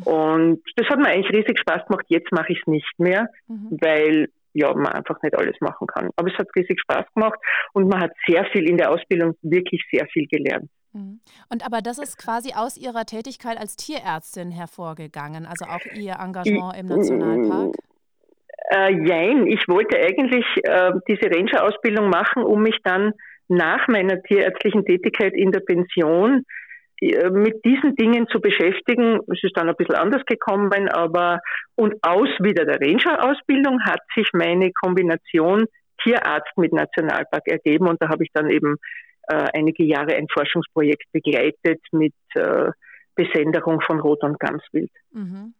Speaker 3: Und das hat mir eigentlich riesig Spaß gemacht. Jetzt mache ich es nicht mehr, mhm. weil ja, man einfach nicht alles machen kann. Aber es hat riesig Spaß gemacht und man hat sehr viel in der Ausbildung wirklich sehr viel gelernt.
Speaker 2: Mhm. Und aber das ist quasi aus Ihrer Tätigkeit als Tierärztin hervorgegangen, also auch Ihr Engagement im Nationalpark?
Speaker 3: Äh, jein, ich wollte eigentlich äh, diese Ranger-Ausbildung machen, um mich dann nach meiner tierärztlichen Tätigkeit in der Pension äh, mit diesen Dingen zu beschäftigen. Es ist dann ein bisschen anders gekommen, aber und aus wieder der Ranger-Ausbildung hat sich meine Kombination Tierarzt mit Nationalpark ergeben und da habe ich dann eben äh, einige Jahre ein Forschungsprojekt begleitet mit äh, Besenderung von Rot- und Gamswild. Mhm.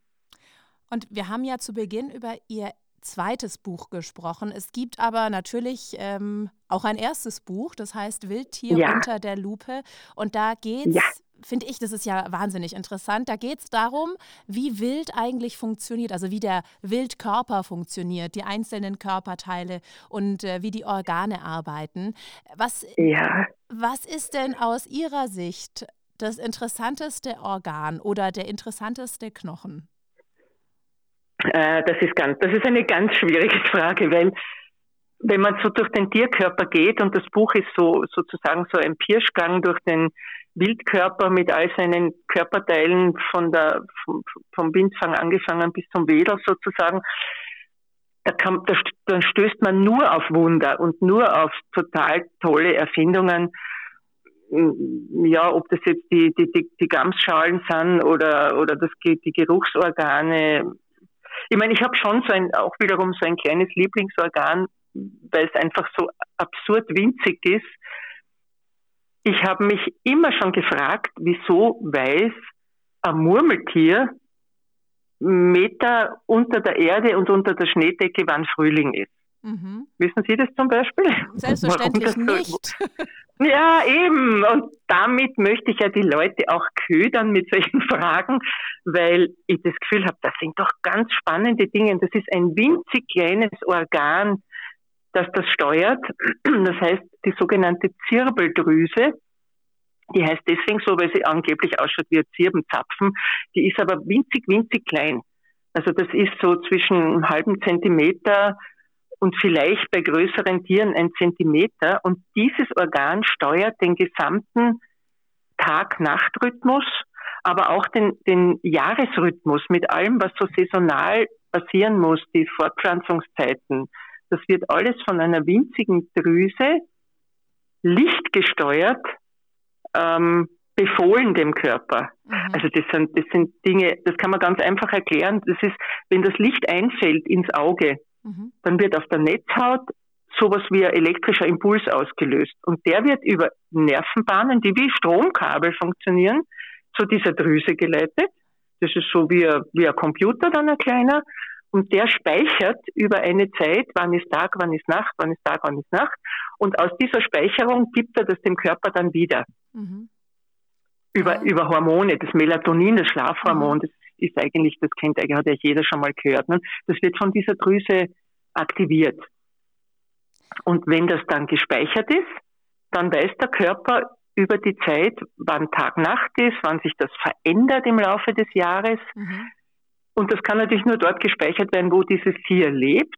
Speaker 2: Und wir haben ja zu Beginn über Ihr zweites Buch gesprochen. Es gibt aber natürlich ähm, auch ein erstes Buch, das heißt Wildtier ja. unter der Lupe. Und da geht es, ja. finde ich, das ist ja wahnsinnig interessant, da geht es darum, wie Wild eigentlich funktioniert, also wie der Wildkörper funktioniert, die einzelnen Körperteile und äh, wie die Organe arbeiten. Was, ja. was ist denn aus Ihrer Sicht das interessanteste Organ oder der interessanteste Knochen?
Speaker 3: Äh, das ist ganz, das ist eine ganz schwierige Frage, weil wenn man so durch den Tierkörper geht und das Buch ist so sozusagen so ein Pirschgang durch den Wildkörper mit all seinen Körperteilen von der vom, vom Windfang angefangen bis zum Wedel sozusagen, da, kann, da, dann stößt man nur auf Wunder und nur auf total tolle Erfindungen. Ja, ob das jetzt die, die, die, die Gamsschalen sind oder, oder das, die Geruchsorgane, ich meine, ich habe schon so ein, auch wiederum so ein kleines Lieblingsorgan, weil es einfach so absurd winzig ist. Ich habe mich immer schon gefragt, wieso weiß ein Murmeltier Meter unter der Erde und unter der Schneedecke, wann Frühling ist. Mhm. Wissen Sie das zum Beispiel?
Speaker 2: Selbstverständlich nicht.
Speaker 3: Ja, eben. Und damit möchte ich ja die Leute auch ködern mit solchen Fragen, weil ich das Gefühl habe, das sind doch ganz spannende Dinge. Das ist ein winzig kleines Organ, das das steuert. Das heißt, die sogenannte Zirbeldrüse. Die heißt deswegen so, weil sie angeblich ausschaut wie ein Zirbenzapfen. Die ist aber winzig, winzig klein. Also das ist so zwischen einem halben Zentimeter und vielleicht bei größeren Tieren ein Zentimeter. Und dieses Organ steuert den gesamten Tag-Nacht-Rhythmus, aber auch den, den Jahresrhythmus mit allem, was so saisonal passieren muss, die Fortpflanzungszeiten. Das wird alles von einer winzigen Drüse lichtgesteuert ähm, befohlen dem Körper. Mhm. Also das sind, das sind Dinge, das kann man ganz einfach erklären. Das ist, wenn das Licht einfällt ins Auge, mhm. dann wird auf der Netzhaut sowas wie ein elektrischer Impuls ausgelöst. Und der wird über Nervenbahnen, die wie Stromkabel funktionieren, zu dieser Drüse geleitet. Das ist so wie ein, wie ein Computer, dann ein kleiner. Und der speichert über eine Zeit, wann ist Tag, wann ist Nacht, wann ist Tag, wann ist Nacht. Und aus dieser Speicherung gibt er das dem Körper dann wieder. Mhm. Über, ja. über Hormone, das Melatonin, das Schlafhormon, mhm. das ist eigentlich, das kennt eigentlich, hat ja jeder schon mal gehört. Ne? Das wird von dieser Drüse aktiviert. Und wenn das dann gespeichert ist, dann weiß der Körper über die Zeit, wann Tag-Nacht ist, wann sich das verändert im Laufe des Jahres. Mhm. Und das kann natürlich nur dort gespeichert werden, wo dieses Tier lebt.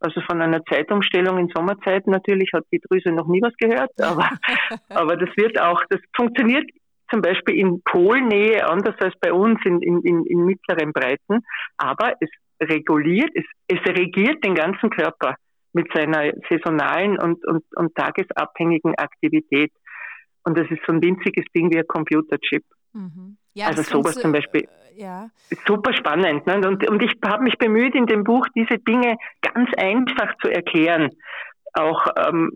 Speaker 3: Also von einer Zeitumstellung in Sommerzeiten natürlich hat die Drüse noch nie was gehört, aber, aber das wird auch, das funktioniert zum Beispiel in Polnähe anders als bei uns in, in, in, in mittleren Breiten, aber es reguliert, es, es regiert den ganzen Körper mit seiner saisonalen und, und, und tagesabhängigen Aktivität. Und das ist so ein winziges Ding wie ein Computerchip. Mhm. Ja, also sowas zum Beispiel. Äh, ja. Super spannend. Ne? Und, und ich habe mich bemüht, in dem Buch diese Dinge ganz einfach zu erklären. Auch ähm,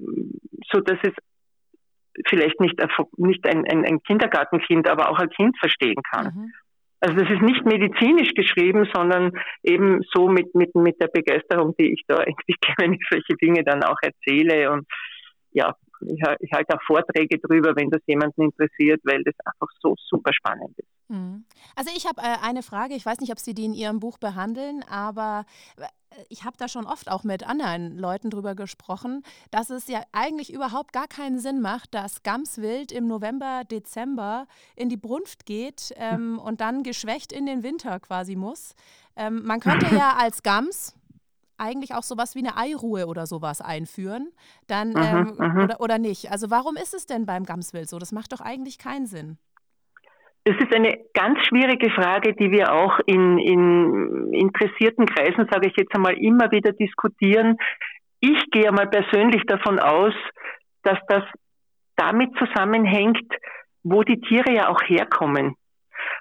Speaker 3: so, dass es vielleicht nicht, nicht ein, ein, ein Kindergartenkind, aber auch ein Kind verstehen kann. Mhm. Also das ist nicht medizinisch geschrieben, sondern eben so mit, mit, mit der Begeisterung, die ich da entwickle, wenn ich solche Dinge dann auch erzähle. Und ja, ich, ich halte auch Vorträge drüber, wenn das jemanden interessiert, weil das einfach so super spannend ist.
Speaker 2: Mhm. Also ich habe äh, eine Frage, ich weiß nicht, ob Sie die in Ihrem Buch behandeln, aber äh, ich habe da schon oft auch mit anderen Leuten drüber gesprochen, dass es ja eigentlich überhaupt gar keinen Sinn macht, dass Gamswild im November, Dezember in die Brunft geht ähm, und dann geschwächt in den Winter quasi muss. Ähm, man könnte ja als Gams eigentlich auch sowas wie eine Eiruhe oder sowas einführen, dann ähm, oder, oder nicht. Also warum ist es denn beim Gamswild so? Das macht doch eigentlich keinen Sinn.
Speaker 3: Das ist eine ganz schwierige Frage, die wir auch in, in interessierten Kreisen, sage ich jetzt einmal, immer wieder diskutieren. Ich gehe mal persönlich davon aus, dass das damit zusammenhängt, wo die Tiere ja auch herkommen.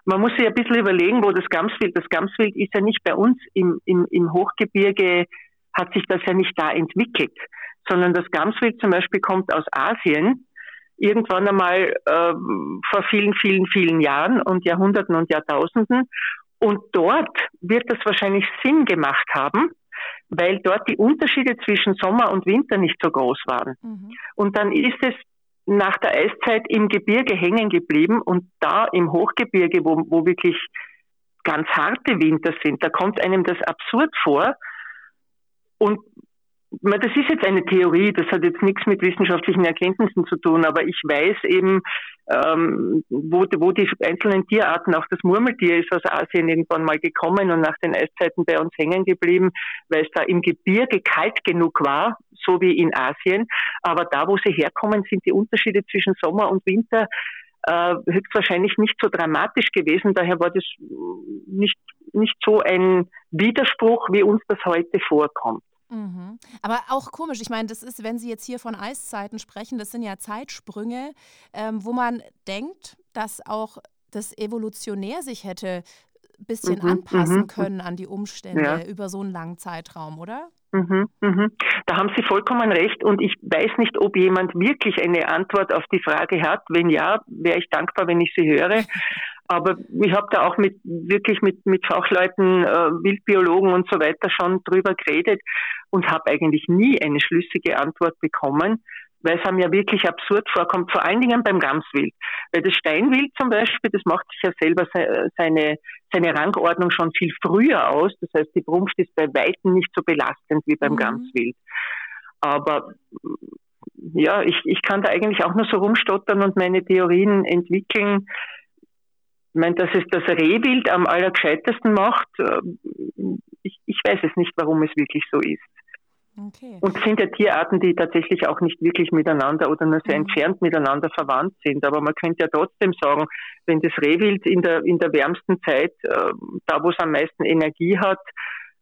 Speaker 3: Man muss sich ein bisschen überlegen, wo das Gamswild, das Gamswild ist ja nicht bei uns im, im, im Hochgebirge, hat sich das ja nicht da entwickelt, sondern das Gamswild zum Beispiel kommt aus Asien irgendwann einmal äh, vor vielen, vielen, vielen Jahren und Jahrhunderten und Jahrtausenden. Und dort wird das wahrscheinlich Sinn gemacht haben, weil dort die Unterschiede zwischen Sommer und Winter nicht so groß waren. Mhm. Und dann ist es nach der Eiszeit im Gebirge hängen geblieben und da im Hochgebirge, wo, wo wirklich ganz harte Winter sind, da kommt einem das absurd vor. Und das ist jetzt eine Theorie, das hat jetzt nichts mit wissenschaftlichen Erkenntnissen zu tun, aber ich weiß eben, ähm, wo, wo die einzelnen Tierarten, auch das Murmeltier ist aus Asien irgendwann mal gekommen und nach den Eiszeiten bei uns hängen geblieben, weil es da im Gebirge kalt genug war, so wie in Asien. Aber da, wo sie herkommen, sind die Unterschiede zwischen Sommer und Winter äh, höchstwahrscheinlich nicht so dramatisch gewesen. Daher war das nicht, nicht so ein Widerspruch, wie uns das heute vorkommt.
Speaker 2: Mhm. Aber auch komisch, ich meine, das ist, wenn Sie jetzt hier von Eiszeiten sprechen, das sind ja Zeitsprünge, ähm, wo man denkt, dass auch das evolutionär sich hätte ein bisschen mhm, anpassen mhm. können an die Umstände ja. über so einen langen Zeitraum, oder?
Speaker 3: Mhm, mhm. Da haben Sie vollkommen recht und ich weiß nicht, ob jemand wirklich eine Antwort auf die Frage hat. Wenn ja, wäre ich dankbar, wenn ich sie höre. Aber ich habe da auch mit wirklich mit, mit Fachleuten, äh, Wildbiologen und so weiter schon drüber geredet und habe eigentlich nie eine schlüssige Antwort bekommen, weil es einem ja wirklich absurd vorkommt, vor allen Dingen beim Gamswild. Weil das Steinwild zum Beispiel, das macht sich ja selber seine, seine Rangordnung schon viel früher aus. Das heißt, die Brunft ist bei Weitem nicht so belastend wie beim mhm. Gamswild. Aber ja, ich, ich kann da eigentlich auch nur so rumstottern und meine Theorien entwickeln. Ich meine, dass es das Rehwild am allergescheitesten macht, äh, ich, ich weiß es nicht, warum es wirklich so ist. Okay. Und es sind ja Tierarten, die tatsächlich auch nicht wirklich miteinander oder nur sehr mhm. entfernt miteinander verwandt sind. Aber man könnte ja trotzdem sagen, wenn das Rehwild in der, in der wärmsten Zeit, äh, da wo es am meisten Energie hat,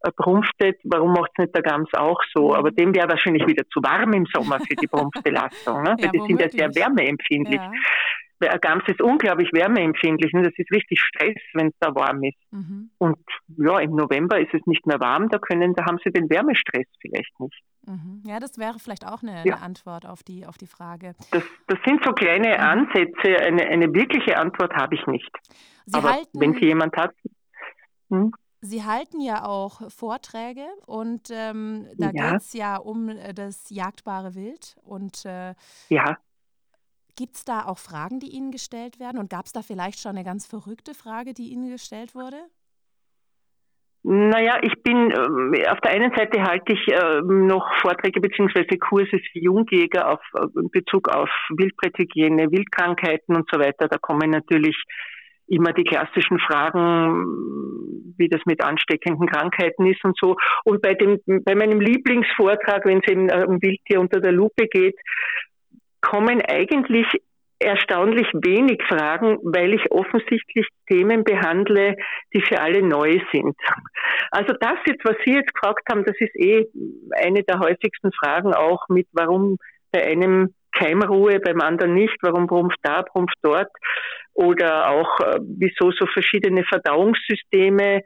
Speaker 3: äh, brumpftet, warum macht es nicht der Gams auch so? Mhm. Aber dem wäre wahrscheinlich wieder zu warm im Sommer für die Brumpfbelastung, ne? ja, weil die sind ja sehr wärmeempfindlich. Ja. Gams ist unglaublich wärmeempfindlich. Ne? Das ist richtig Stress, wenn es da warm ist. Mhm. Und ja, im November ist es nicht mehr warm, da können, da haben sie den Wärmestress vielleicht nicht.
Speaker 2: Mhm. Ja, das wäre vielleicht auch eine, ja. eine, Antwort auf die, auf die Frage.
Speaker 3: Das, das sind so kleine mhm. Ansätze. Eine, eine wirkliche Antwort habe ich nicht. Sie Aber halten, wenn sie jemand hat.
Speaker 2: Hm? Sie halten ja auch Vorträge und ähm, da ja. geht es ja um äh, das jagdbare Wild. Und äh,
Speaker 3: ja.
Speaker 2: Gibt es da auch Fragen, die Ihnen gestellt werden? Und gab es da vielleicht schon eine ganz verrückte Frage, die Ihnen gestellt wurde?
Speaker 3: Naja, ich bin, äh, auf der einen Seite halte ich äh, noch Vorträge beziehungsweise Kurse für Jungjäger auf, äh, in Bezug auf Wildbretthygiene, Wildkrankheiten und so weiter. Da kommen natürlich immer die klassischen Fragen, wie das mit ansteckenden Krankheiten ist und so. Und bei dem, bei meinem Lieblingsvortrag, wenn es eben um Wildtier unter der Lupe geht, kommen eigentlich erstaunlich wenig Fragen, weil ich offensichtlich Themen behandle, die für alle neu sind. Also das jetzt, was Sie jetzt gefragt haben, das ist eh eine der häufigsten Fragen auch mit, warum bei einem Keimruhe, beim anderen nicht, warum brumpft da, brumpft dort oder auch äh, wieso so verschiedene Verdauungssysteme.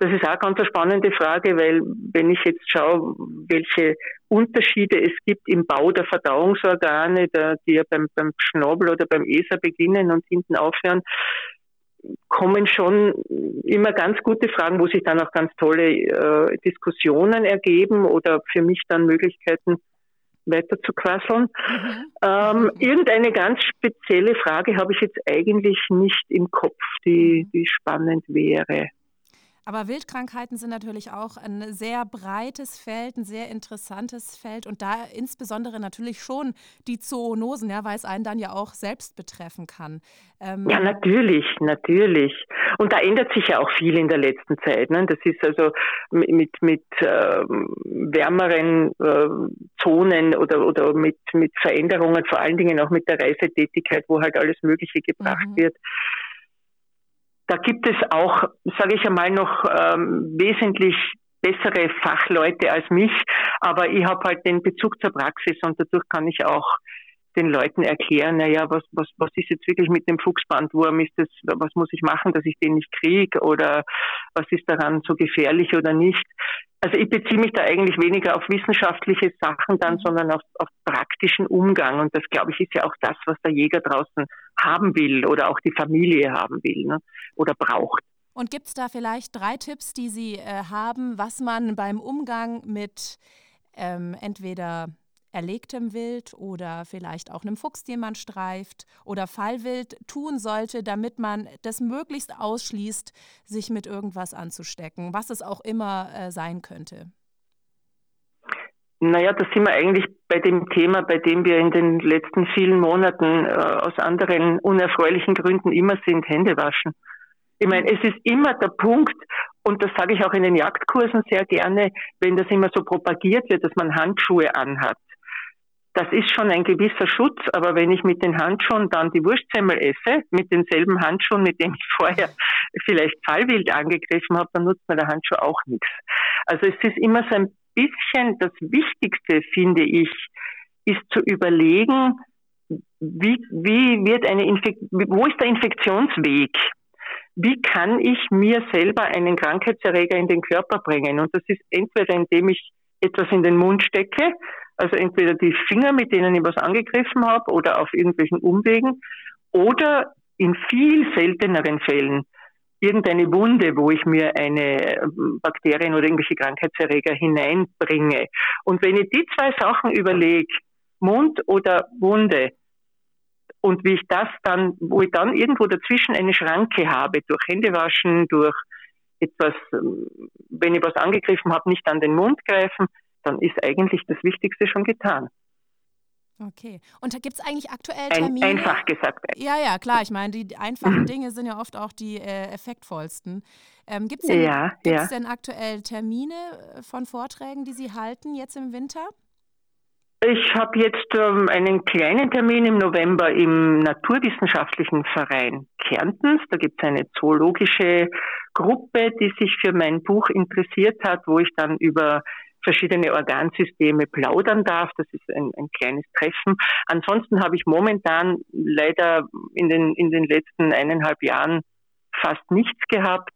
Speaker 3: Das ist auch ganz eine spannende Frage, weil wenn ich jetzt schaue, welche Unterschiede es gibt im Bau der Verdauungsorgane, der, die ja beim, beim Schnabel oder beim ESA beginnen und hinten aufhören, kommen schon immer ganz gute Fragen, wo sich dann auch ganz tolle äh, Diskussionen ergeben oder für mich dann Möglichkeiten weiter zu quasseln. Ähm, irgendeine ganz spezielle Frage habe ich jetzt eigentlich nicht im Kopf, die, die spannend wäre.
Speaker 2: Aber Wildkrankheiten sind natürlich auch ein sehr breites Feld, ein sehr interessantes Feld und da insbesondere natürlich schon die Zoonosen, ja, weil es einen dann ja auch selbst betreffen kann.
Speaker 3: Ähm ja, natürlich, natürlich. Und da ändert sich ja auch viel in der letzten Zeit. Ne? Das ist also mit, mit äh, wärmeren äh, Zonen oder, oder mit, mit Veränderungen, vor allen Dingen auch mit der Reisetätigkeit, wo halt alles Mögliche gebracht mhm. wird da gibt es auch, sage ich einmal, noch ähm, wesentlich bessere Fachleute als mich, aber ich habe halt den Bezug zur Praxis und dadurch kann ich auch den Leuten erklären, naja, was, was, was ist jetzt wirklich mit dem Fuchsbandwurm? Ist das, was muss ich machen, dass ich den nicht kriege? Oder was ist daran so gefährlich oder nicht? Also ich beziehe mich da eigentlich weniger auf wissenschaftliche Sachen dann, sondern auf, auf praktischen Umgang. Und das, glaube ich, ist ja auch das, was der Jäger draußen haben will oder auch die Familie haben will ne? oder braucht.
Speaker 2: Und gibt es da vielleicht drei Tipps, die Sie äh, haben, was man beim Umgang mit ähm, entweder erlegtem Wild oder vielleicht auch einem Fuchs, den man streift oder Fallwild tun sollte, damit man das möglichst ausschließt, sich mit irgendwas anzustecken, was es auch immer äh, sein könnte?
Speaker 3: Naja, da sind wir eigentlich bei dem Thema, bei dem wir in den letzten vielen Monaten äh, aus anderen unerfreulichen Gründen immer sind, Hände waschen. Ich meine, es ist immer der Punkt, und das sage ich auch in den Jagdkursen sehr gerne, wenn das immer so propagiert wird, dass man Handschuhe anhat. Das ist schon ein gewisser Schutz, aber wenn ich mit den Handschuhen dann die Wurstsemmel esse, mit denselben Handschuhen, mit denen ich vorher vielleicht Fallwild angegriffen habe, dann nutzt mir der Handschuh auch nichts. Also es ist immer so ein bisschen das Wichtigste, finde ich, ist zu überlegen, wie, wie wird eine Infek wo ist der Infektionsweg? Wie kann ich mir selber einen Krankheitserreger in den Körper bringen? Und das ist entweder indem ich etwas in den Mund stecke, also entweder die Finger, mit denen ich was angegriffen habe oder auf irgendwelchen Umwegen oder in viel selteneren Fällen irgendeine Wunde, wo ich mir eine ähm, Bakterien oder irgendwelche Krankheitserreger hineinbringe. Und wenn ich die zwei Sachen überlege, Mund oder Wunde, und wie ich das dann, wo ich dann irgendwo dazwischen eine Schranke habe, durch Händewaschen, durch etwas, ähm, wenn ich was angegriffen habe, nicht an den Mund greifen, dann ist eigentlich das Wichtigste schon getan.
Speaker 2: Okay. Und gibt es eigentlich aktuell Termine?
Speaker 3: Ein, einfach gesagt.
Speaker 2: Ja, ja, klar. Ich meine, die einfachen Dinge sind ja oft auch die äh, effektvollsten. Ähm, gibt es denn, ja, ja. denn aktuell Termine äh, von Vorträgen, die Sie halten jetzt im Winter?
Speaker 3: Ich habe jetzt ähm, einen kleinen Termin im November im Naturwissenschaftlichen Verein Kärntens. Da gibt es eine zoologische Gruppe, die sich für mein Buch interessiert hat, wo ich dann über verschiedene Organsysteme plaudern darf. Das ist ein, ein kleines Treffen. Ansonsten habe ich momentan leider in den, in den letzten eineinhalb Jahren fast nichts gehabt.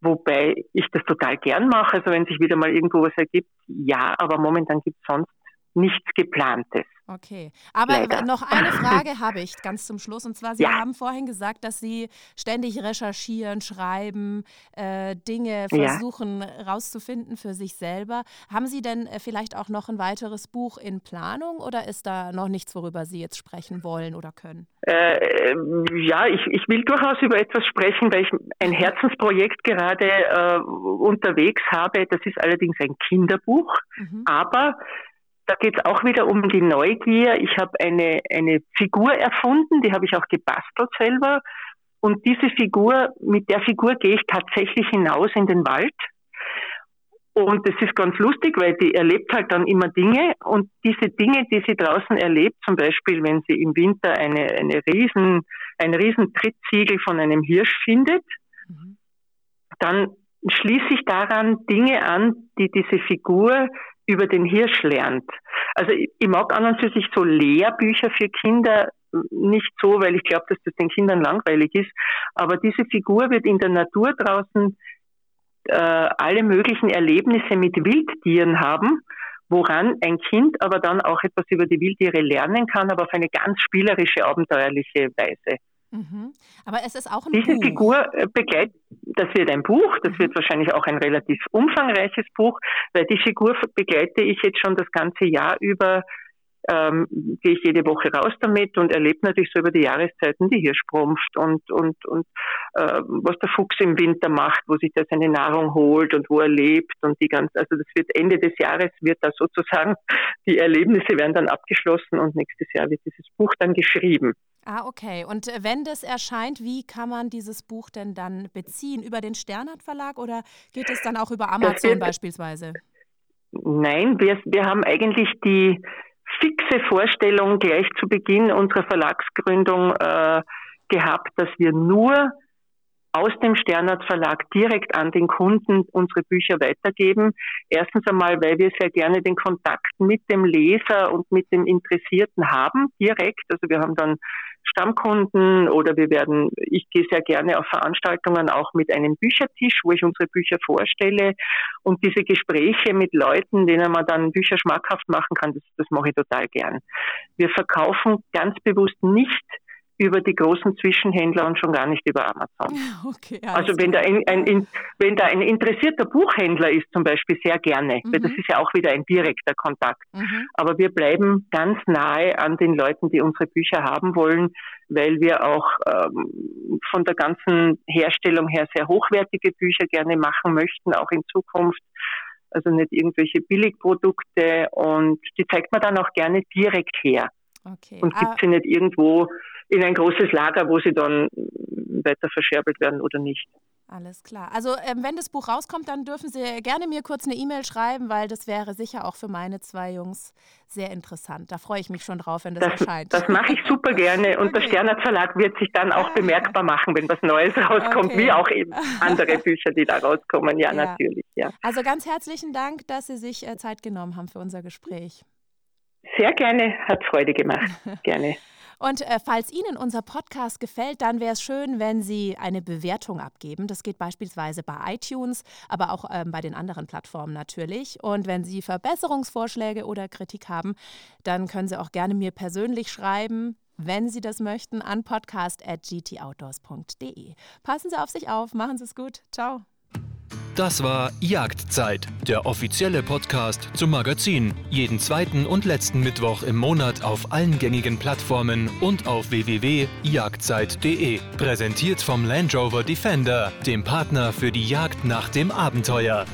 Speaker 3: Wobei ich das total gern mache. Also wenn sich wieder mal irgendwo was ergibt, ja, aber momentan gibt es sonst nichts Geplantes.
Speaker 2: Okay, aber Leider. noch eine Frage habe ich ganz zum Schluss. Und zwar, Sie ja. haben vorhin gesagt, dass Sie ständig recherchieren, schreiben, äh, Dinge versuchen ja. rauszufinden für sich selber. Haben Sie denn äh, vielleicht auch noch ein weiteres Buch in Planung oder ist da noch nichts, worüber Sie jetzt sprechen wollen oder können?
Speaker 3: Äh, ja, ich, ich will durchaus über etwas sprechen, weil ich ein Herzensprojekt gerade äh, unterwegs habe. Das ist allerdings ein Kinderbuch, mhm. aber da geht es auch wieder um die Neugier. Ich habe eine, eine Figur erfunden, die habe ich auch gebastelt selber. Und diese Figur, mit der Figur gehe ich tatsächlich hinaus in den Wald. Und das ist ganz lustig, weil die erlebt halt dann immer Dinge und diese Dinge, die sie draußen erlebt, zum Beispiel wenn sie im Winter eine, eine riesen, ein riesen Trittsiegel von einem Hirsch findet, mhm. dann schließe ich daran Dinge an, die diese Figur über den Hirsch lernt. Also ich, ich mag an und für sich so Lehrbücher für Kinder nicht so, weil ich glaube, dass das den Kindern langweilig ist. Aber diese Figur wird in der Natur draußen äh, alle möglichen Erlebnisse mit Wildtieren haben, woran ein Kind aber dann auch etwas über die Wildtiere lernen kann, aber auf eine ganz spielerische, abenteuerliche Weise.
Speaker 2: Mhm. Aber es ist auch ein
Speaker 3: Diese
Speaker 2: Buch.
Speaker 3: Figur äh, begleitet, das wird ein Buch, das mhm. wird wahrscheinlich auch ein relativ umfangreiches Buch, weil die Figur begleite ich jetzt schon das ganze Jahr über, ähm, gehe ich jede Woche raus damit und erlebe natürlich so über die Jahreszeiten die Hirschprumpft und, und, und äh, was der Fuchs im Winter macht, wo sich da seine Nahrung holt und wo er lebt und die ganze, also das wird Ende des Jahres wird da sozusagen, die Erlebnisse werden dann abgeschlossen und nächstes Jahr wird dieses Buch dann geschrieben.
Speaker 2: Ah, okay. Und wenn das erscheint, wie kann man dieses Buch denn dann beziehen? Über den Sternhardt Verlag oder geht es dann auch über Amazon beispielsweise?
Speaker 3: Nein, wir, wir haben eigentlich die fixe Vorstellung gleich zu Beginn unserer Verlagsgründung äh, gehabt, dass wir nur aus dem Sternhardt Verlag direkt an den Kunden unsere Bücher weitergeben. Erstens einmal, weil wir sehr gerne den Kontakt mit dem Leser und mit dem Interessierten haben, direkt. Also wir haben dann Stammkunden oder wir werden, ich gehe sehr gerne auf Veranstaltungen auch mit einem Büchertisch, wo ich unsere Bücher vorstelle und diese Gespräche mit Leuten, denen man dann Bücher schmackhaft machen kann, das, das mache ich total gern. Wir verkaufen ganz bewusst nicht über die großen Zwischenhändler und schon gar nicht über Amazon. Okay, also wenn da ein, ein, wenn da ein interessierter Buchhändler ist zum Beispiel sehr gerne, mhm. weil das ist ja auch wieder ein direkter Kontakt. Mhm. Aber wir bleiben ganz nahe an den Leuten, die unsere Bücher haben wollen, weil wir auch ähm, von der ganzen Herstellung her sehr hochwertige Bücher gerne machen möchten, auch in Zukunft. Also nicht irgendwelche Billigprodukte und die zeigt man dann auch gerne direkt her. Okay. Und gibt ah. sie nicht irgendwo in ein großes Lager, wo sie dann weiter verscherbelt werden oder nicht.
Speaker 2: Alles klar. Also ähm, wenn das Buch rauskommt, dann dürfen Sie gerne mir kurz eine E-Mail schreiben, weil das wäre sicher auch für meine zwei Jungs sehr interessant. Da freue ich mich schon drauf, wenn das, das erscheint.
Speaker 3: Das mache ich super gerne und okay. der Sterner Verlag wird sich dann auch bemerkbar machen, wenn was Neues rauskommt, okay. wie auch eben andere Bücher, die da rauskommen. Ja, ja, natürlich. Ja.
Speaker 2: Also ganz herzlichen Dank, dass Sie sich äh, Zeit genommen haben für unser Gespräch.
Speaker 3: Sehr gerne, hat Freude gemacht. gerne.
Speaker 2: Und äh, falls Ihnen unser Podcast gefällt, dann wäre es schön, wenn Sie eine Bewertung abgeben. Das geht beispielsweise bei iTunes, aber auch ähm, bei den anderen Plattformen natürlich. Und wenn Sie Verbesserungsvorschläge oder Kritik haben, dann können Sie auch gerne mir persönlich schreiben, wenn Sie das möchten, an podcast.gtoutdoors.de. Passen Sie auf sich auf, machen Sie es gut. Ciao.
Speaker 1: Das war Jagdzeit, der offizielle Podcast zum Magazin. Jeden zweiten und letzten Mittwoch im Monat auf allen gängigen Plattformen und auf www.jagdzeit.de. Präsentiert vom Land Rover Defender, dem Partner für die Jagd nach dem Abenteuer.